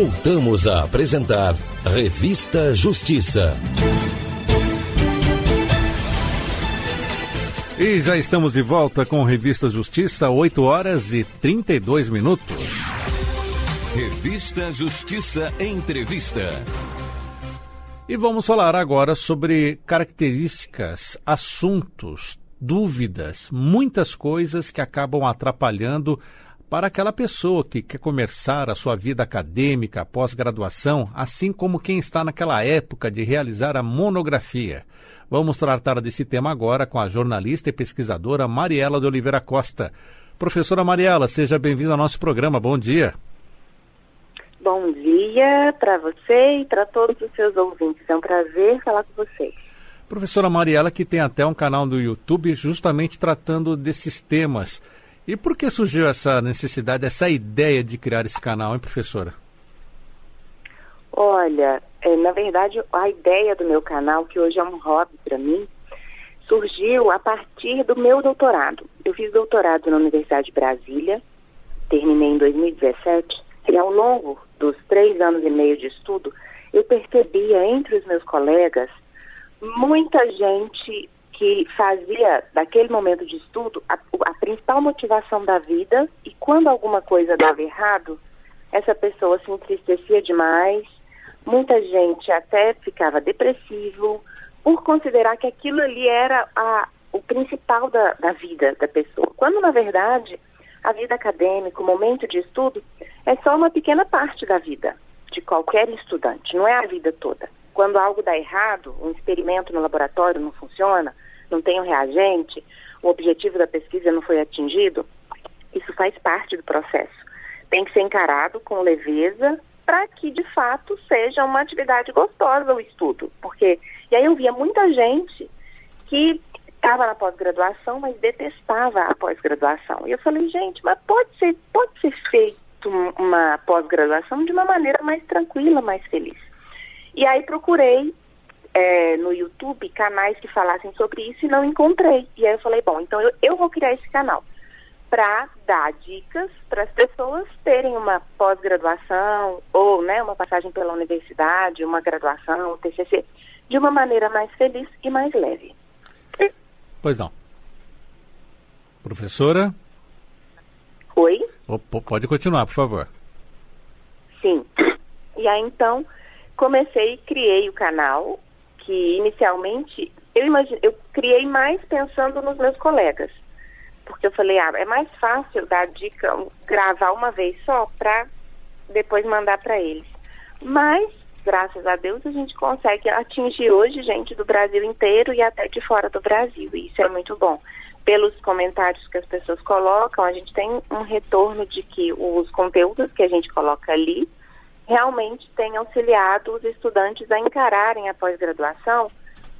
Voltamos a apresentar Revista Justiça. E já estamos de volta com Revista Justiça, 8 horas e 32 minutos. Revista Justiça Entrevista. E vamos falar agora sobre características, assuntos, dúvidas, muitas coisas que acabam atrapalhando para aquela pessoa que quer começar a sua vida acadêmica, pós-graduação, assim como quem está naquela época de realizar a monografia. Vamos tratar desse tema agora com a jornalista e pesquisadora Mariela de Oliveira Costa. Professora Mariela, seja bem-vinda ao nosso programa. Bom dia. Bom dia para você e para todos os seus ouvintes. É um prazer falar com vocês. Professora Mariela, que tem até um canal no YouTube justamente tratando desses temas. E por que surgiu essa necessidade, essa ideia de criar esse canal, hein, professora? Olha, é, na verdade, a ideia do meu canal, que hoje é um hobby para mim, surgiu a partir do meu doutorado. Eu fiz doutorado na Universidade de Brasília, terminei em 2017, e ao longo dos três anos e meio de estudo, eu percebia entre os meus colegas muita gente que fazia daquele momento de estudo a, a, principal motivação da vida e quando alguma coisa dava errado, essa pessoa se entristecia demais, muita gente até ficava depressivo por considerar que aquilo ali era a, o principal da, da vida da pessoa, quando na verdade a vida acadêmica, o momento de estudo, é só uma pequena parte da vida de qualquer estudante, não é a vida toda. Quando algo dá errado, um experimento no laboratório não funciona, não tem um reagente, o objetivo da pesquisa não foi atingido, isso faz parte do processo. Tem que ser encarado com leveza para que de fato seja uma atividade gostosa o estudo, porque e aí eu via muita gente que estava na pós-graduação, mas detestava a pós-graduação. E eu falei, gente, mas pode ser, pode ser feito uma pós-graduação de uma maneira mais tranquila, mais feliz. E aí procurei é, no YouTube canais que falassem sobre isso e não encontrei. E aí eu falei, bom, então eu, eu vou criar esse canal para dar dicas para as pessoas terem uma pós-graduação ou né, uma passagem pela universidade, uma graduação, um TCC, de uma maneira mais feliz e mais leve. Pois não. Professora? Oi? Oh, pode continuar, por favor. Sim. E aí então comecei, criei o canal, que inicialmente eu imagine, eu criei mais pensando nos meus colegas. Porque eu falei, ah, é mais fácil dar dica, gravar uma vez só para depois mandar para eles. Mas graças a Deus, a gente consegue atingir hoje gente do Brasil inteiro e até de fora do Brasil. E isso é muito bom. Pelos comentários que as pessoas colocam, a gente tem um retorno de que os conteúdos que a gente coloca ali realmente têm auxiliado os estudantes a encararem a pós-graduação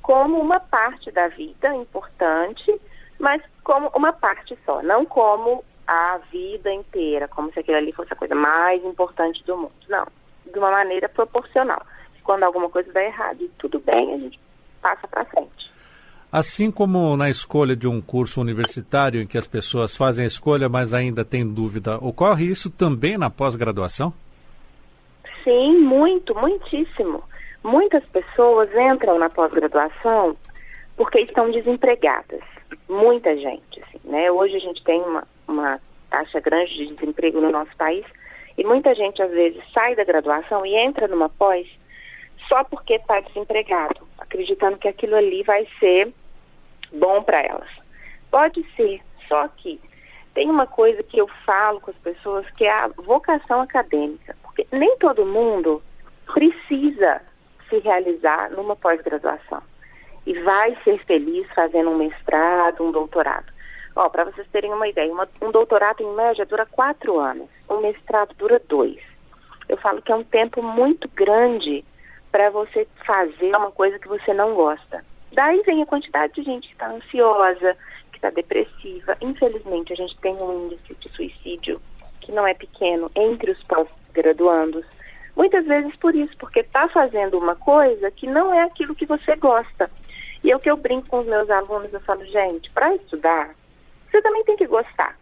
como uma parte da vida importante, mas como uma parte só, não como a vida inteira, como se aquilo ali fosse a coisa mais importante do mundo. Não de uma maneira proporcional. Quando alguma coisa dá errado, tudo bem, a gente passa para frente. Assim como na escolha de um curso universitário em que as pessoas fazem a escolha, mas ainda têm dúvida, ocorre isso também na pós-graduação? Sim, muito, muitíssimo. Muitas pessoas entram na pós-graduação porque estão desempregadas. Muita gente, assim, né? Hoje a gente tem uma, uma taxa grande de desemprego no nosso país e muita gente, às vezes, sai da graduação e entra numa pós só porque está desempregado, acreditando que aquilo ali vai ser bom para elas. Pode ser, só que tem uma coisa que eu falo com as pessoas que é a vocação acadêmica. Porque nem todo mundo precisa se realizar numa pós-graduação e vai ser feliz fazendo um mestrado, um doutorado. Ó, para vocês terem uma ideia, uma, um doutorado em média dura quatro anos, um mestrado dura dois. Eu falo que é um tempo muito grande para você fazer uma coisa que você não gosta. Daí vem a quantidade de gente que está ansiosa, que está depressiva. Infelizmente, a gente tem um índice de suicídio que não é pequeno entre os pós-graduandos. Muitas vezes por isso, porque está fazendo uma coisa que não é aquilo que você gosta. E é o que eu brinco com os meus alunos, eu falo, gente, para estudar, você também tem que gostar.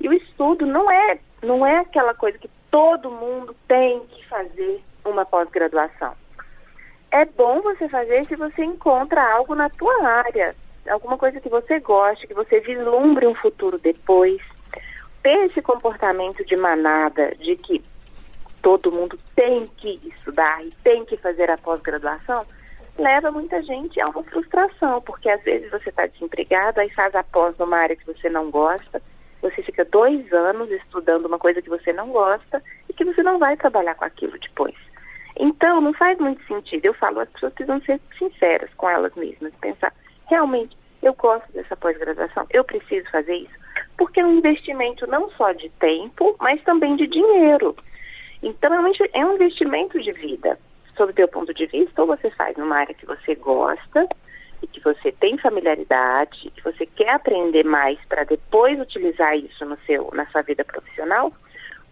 E o estudo não é, não é aquela coisa que todo mundo tem que fazer uma pós-graduação. É bom você fazer se você encontra algo na tua área, alguma coisa que você goste, que você vislumbre um futuro depois. Ter esse comportamento de manada, de que todo mundo tem que estudar e tem que fazer a pós-graduação, leva muita gente a uma frustração, porque às vezes você está desempregado, aí faz a pós numa área que você não gosta, você fica dois anos estudando uma coisa que você não gosta e que você não vai trabalhar com aquilo depois. Então, não faz muito sentido. Eu falo, as pessoas precisam ser sinceras com elas mesmas, pensar, realmente, eu gosto dessa pós-graduação, eu preciso fazer isso, porque é um investimento não só de tempo, mas também de dinheiro. Então, é um investimento de vida sob o teu ponto de vista, ou você faz numa área que você gosta e que você tem familiaridade, que você quer aprender mais para depois utilizar isso no seu, na sua vida profissional,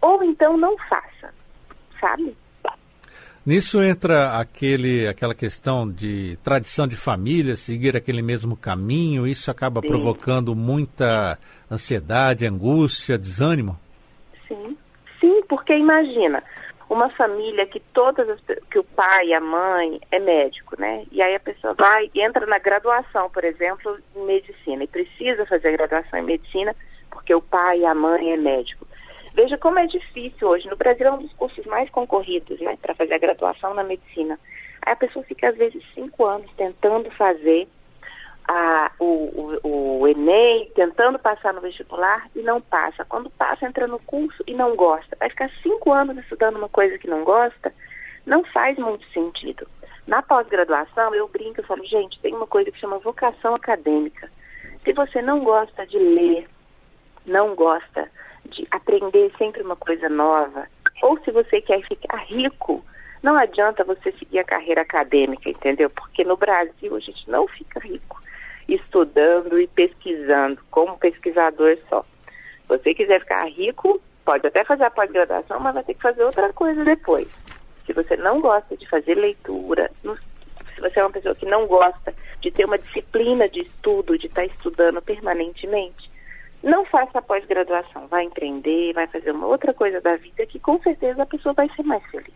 ou então não faça, sabe? Nisso entra aquele, aquela questão de tradição de família, seguir aquele mesmo caminho, isso acaba Sim. provocando muita ansiedade, angústia, desânimo? Sim, porque imagina, uma família que todas as, que o pai e a mãe é médico, né? E aí a pessoa vai entra na graduação, por exemplo, em medicina e precisa fazer a graduação em medicina porque o pai e a mãe é médico. Veja como é difícil hoje. No Brasil é um dos cursos mais concorridos, né, para fazer a graduação na medicina. Aí a pessoa fica às vezes cinco anos tentando fazer a, o, o, o, Enem, tentando passar no vestibular e não passa. Quando passa, entra no curso e não gosta. Vai ficar cinco anos estudando uma coisa que não gosta, não faz muito sentido. Na pós-graduação, eu brinco, eu falo, gente, tem uma coisa que chama vocação acadêmica. Se você não gosta de ler, não gosta de aprender sempre uma coisa nova, ou se você quer ficar rico, não adianta você seguir a carreira acadêmica, entendeu? Porque no Brasil a gente não fica rico estudando e pesquisando, como pesquisador só. Se você quiser ficar rico, pode até fazer a pós-graduação, mas vai ter que fazer outra coisa depois. Se você não gosta de fazer leitura, se você é uma pessoa que não gosta de ter uma disciplina de estudo, de estar estudando permanentemente, não faça a pós-graduação. Vai empreender, vai fazer uma outra coisa da vida que com certeza a pessoa vai ser mais feliz.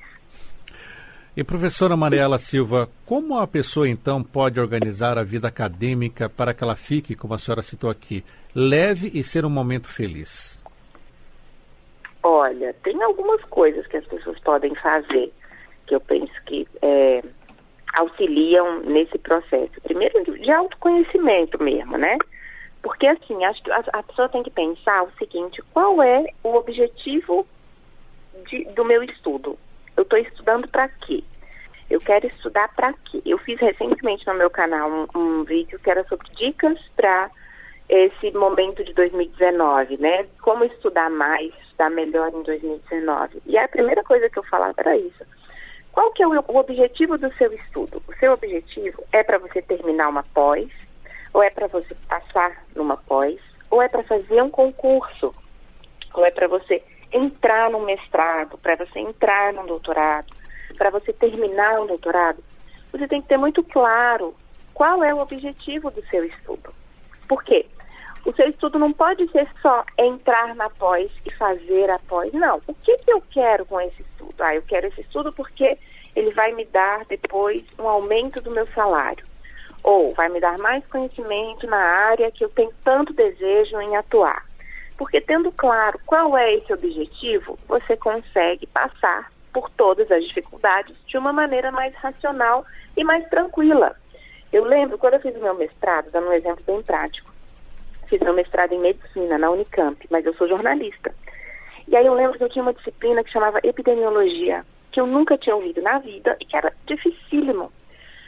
E professora Mariela Silva, como a pessoa então pode organizar a vida acadêmica para que ela fique, como a senhora citou aqui, leve e ser um momento feliz? Olha, tem algumas coisas que as pessoas podem fazer que eu penso que é, auxiliam nesse processo. Primeiro, de autoconhecimento mesmo, né? Porque assim, acho que a, pessoa tem que pensar o seguinte: qual é o objetivo de, do meu estudo? Eu estou estudando para quê? Eu quero estudar para quê? Eu fiz recentemente no meu canal um, um vídeo que era sobre dicas para esse momento de 2019, né? Como estudar mais, estudar melhor em 2019. E a primeira coisa que eu falava era isso. Qual que é o, o objetivo do seu estudo? O seu objetivo é para você terminar uma pós, ou é para você passar numa pós, ou é para fazer um concurso, ou é para você entrar no mestrado, para você entrar no doutorado, para você terminar o doutorado, você tem que ter muito claro qual é o objetivo do seu estudo. Por quê? O seu estudo não pode ser só entrar na pós e fazer a pós. Não. O que, que eu quero com esse estudo? Ah, eu quero esse estudo porque ele vai me dar depois um aumento do meu salário. Ou vai me dar mais conhecimento na área que eu tenho tanto desejo em atuar. Porque tendo claro qual é esse objetivo, você consegue passar por todas as dificuldades de uma maneira mais racional e mais tranquila. Eu lembro, quando eu fiz meu mestrado, dando um exemplo bem prático, fiz meu mestrado em medicina na Unicamp, mas eu sou jornalista. E aí eu lembro que eu tinha uma disciplina que chamava epidemiologia, que eu nunca tinha ouvido na vida e que era dificílimo.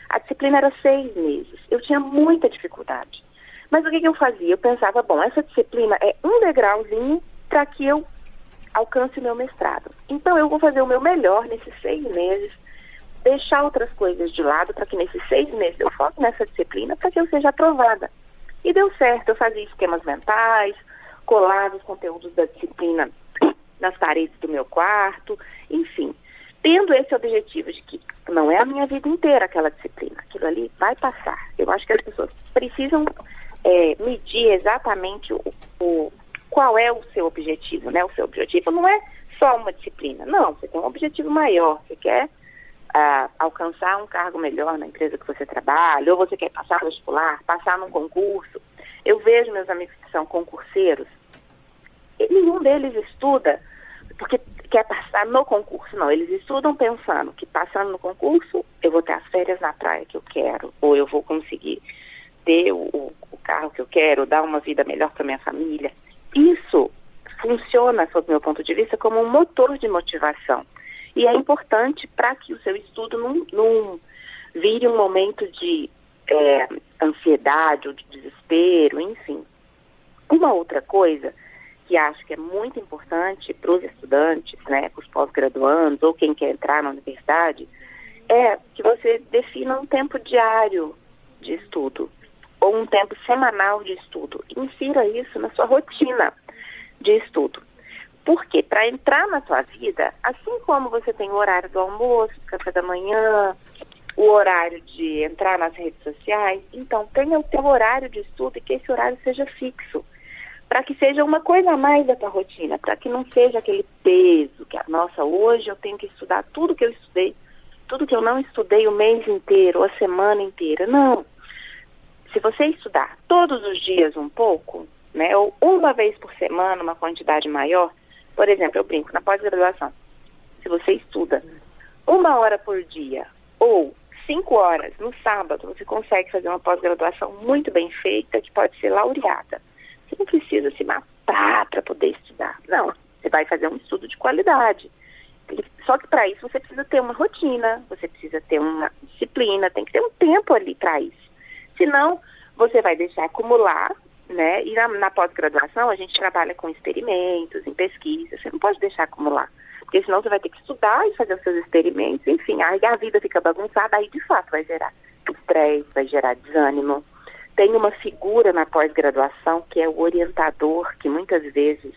A disciplina era seis meses. Eu tinha muita dificuldade. Mas o que, que eu fazia? Eu pensava, bom, essa disciplina é um degrauzinho para que eu alcance o meu mestrado. Então eu vou fazer o meu melhor nesses seis meses, deixar outras coisas de lado para que nesses seis meses eu foque nessa disciplina para que eu seja aprovada. E deu certo, eu fazia esquemas mentais, colava os conteúdos da disciplina nas paredes do meu quarto, enfim. Tendo esse objetivo de que não é a minha vida inteira aquela disciplina, aquilo ali vai passar. Eu acho que as pessoas precisam medir exatamente o, o, qual é o seu objetivo, né? O seu objetivo não é só uma disciplina. Não, você tem um objetivo maior. Você quer uh, alcançar um cargo melhor na empresa que você trabalha, ou você quer passar vestibular, passar num concurso. Eu vejo meus amigos que são concurseiros, e nenhum deles estuda porque quer passar no concurso. Não, eles estudam pensando que passando no concurso eu vou ter as férias na praia que eu quero, ou eu vou conseguir ter o carro que eu quero, dar uma vida melhor para minha família. Isso funciona, sob meu ponto de vista, como um motor de motivação. E é importante para que o seu estudo não, não vire um momento de é, ansiedade ou de desespero, enfim. Uma outra coisa que acho que é muito importante para os estudantes, né, para os pós-graduandos ou quem quer entrar na universidade, é que você defina um tempo diário de estudo ou um tempo semanal de estudo. Insira isso na sua rotina de estudo. Porque para entrar na sua vida, assim como você tem o horário do almoço, café da manhã, o horário de entrar nas redes sociais, então tenha o seu horário de estudo e que esse horário seja fixo. Para que seja uma coisa a mais da tua rotina, para que não seja aquele peso que, nossa, hoje eu tenho que estudar tudo que eu estudei, tudo que eu não estudei o mês inteiro, a semana inteira. Não. Se você estudar todos os dias um pouco, né, ou uma vez por semana, uma quantidade maior, por exemplo, eu brinco, na pós-graduação, se você estuda uma hora por dia ou cinco horas no sábado, você consegue fazer uma pós-graduação muito bem feita, que pode ser laureada. Você não precisa se matar para poder estudar. Não, você vai fazer um estudo de qualidade. Só que para isso você precisa ter uma rotina, você precisa ter uma disciplina, tem que ter um tempo ali para isso. Senão, você vai deixar acumular né? E na, na pós-graduação a gente trabalha com experimentos, em pesquisa, você não pode deixar acumular. Porque senão você vai ter que estudar e fazer os seus experimentos, enfim, aí a vida fica bagunçada, aí de fato vai gerar estresse, vai gerar desânimo. Tem uma figura na pós-graduação que é o orientador, que muitas vezes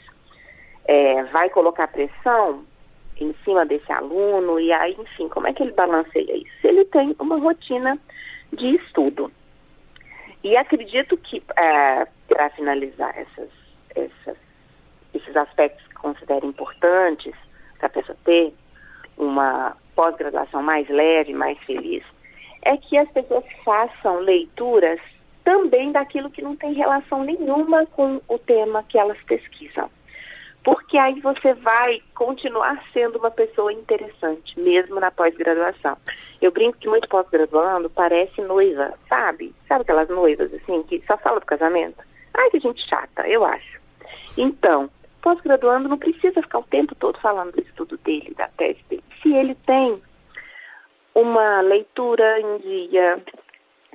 é, vai colocar pressão em cima desse aluno, e aí, enfim, como é que ele balanceia isso? Ele tem uma rotina de estudo. E acredito que, é, para finalizar essas, essas, esses aspectos que considero importantes para a pessoa ter uma pós-graduação mais leve, mais feliz, é que as pessoas façam leituras também daquilo que não tem relação nenhuma com o tema que elas pesquisam porque aí você vai continuar sendo uma pessoa interessante, mesmo na pós-graduação. Eu brinco que muito pós-graduando parece noiva, sabe? Sabe aquelas noivas, assim, que só fala do casamento? Ai, que gente chata, eu acho. Então, pós-graduando não precisa ficar o tempo todo falando do estudo dele, da tese dele. Se ele tem uma leitura em dia,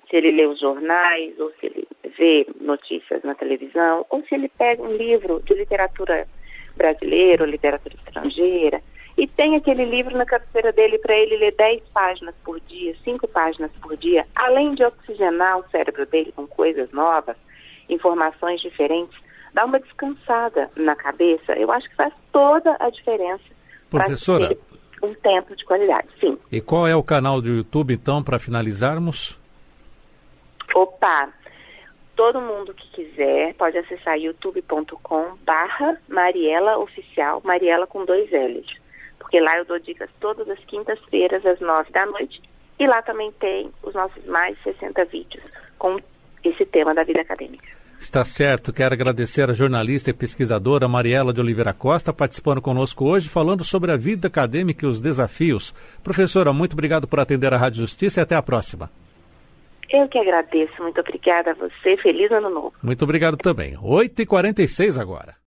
se ele lê os jornais, ou se ele vê notícias na televisão, ou se ele pega um livro de literatura brasileiro, literatura estrangeira, e tem aquele livro na cabeceira dele para ele ler 10 páginas por dia, 5 páginas por dia, além de oxigenar o cérebro dele com coisas novas, informações diferentes, dá uma descansada na cabeça, eu acho que faz toda a diferença. Professora. Um tempo de qualidade, sim. E qual é o canal do YouTube, então, para finalizarmos? Opa, todo mundo que quiser pode acessar youtube.com barra Mariela Oficial, Mariela com dois L's. Porque lá eu dou dicas todas as quintas-feiras às nove da noite. E lá também tem os nossos mais de 60 vídeos com esse tema da vida acadêmica. Está certo. Quero agradecer a jornalista e pesquisadora Mariela de Oliveira Costa participando conosco hoje, falando sobre a vida acadêmica e os desafios. Professora, muito obrigado por atender a Rádio Justiça e até a próxima. Eu que agradeço. Muito obrigada a você. Feliz ano novo. Muito obrigado também. 8h46 agora.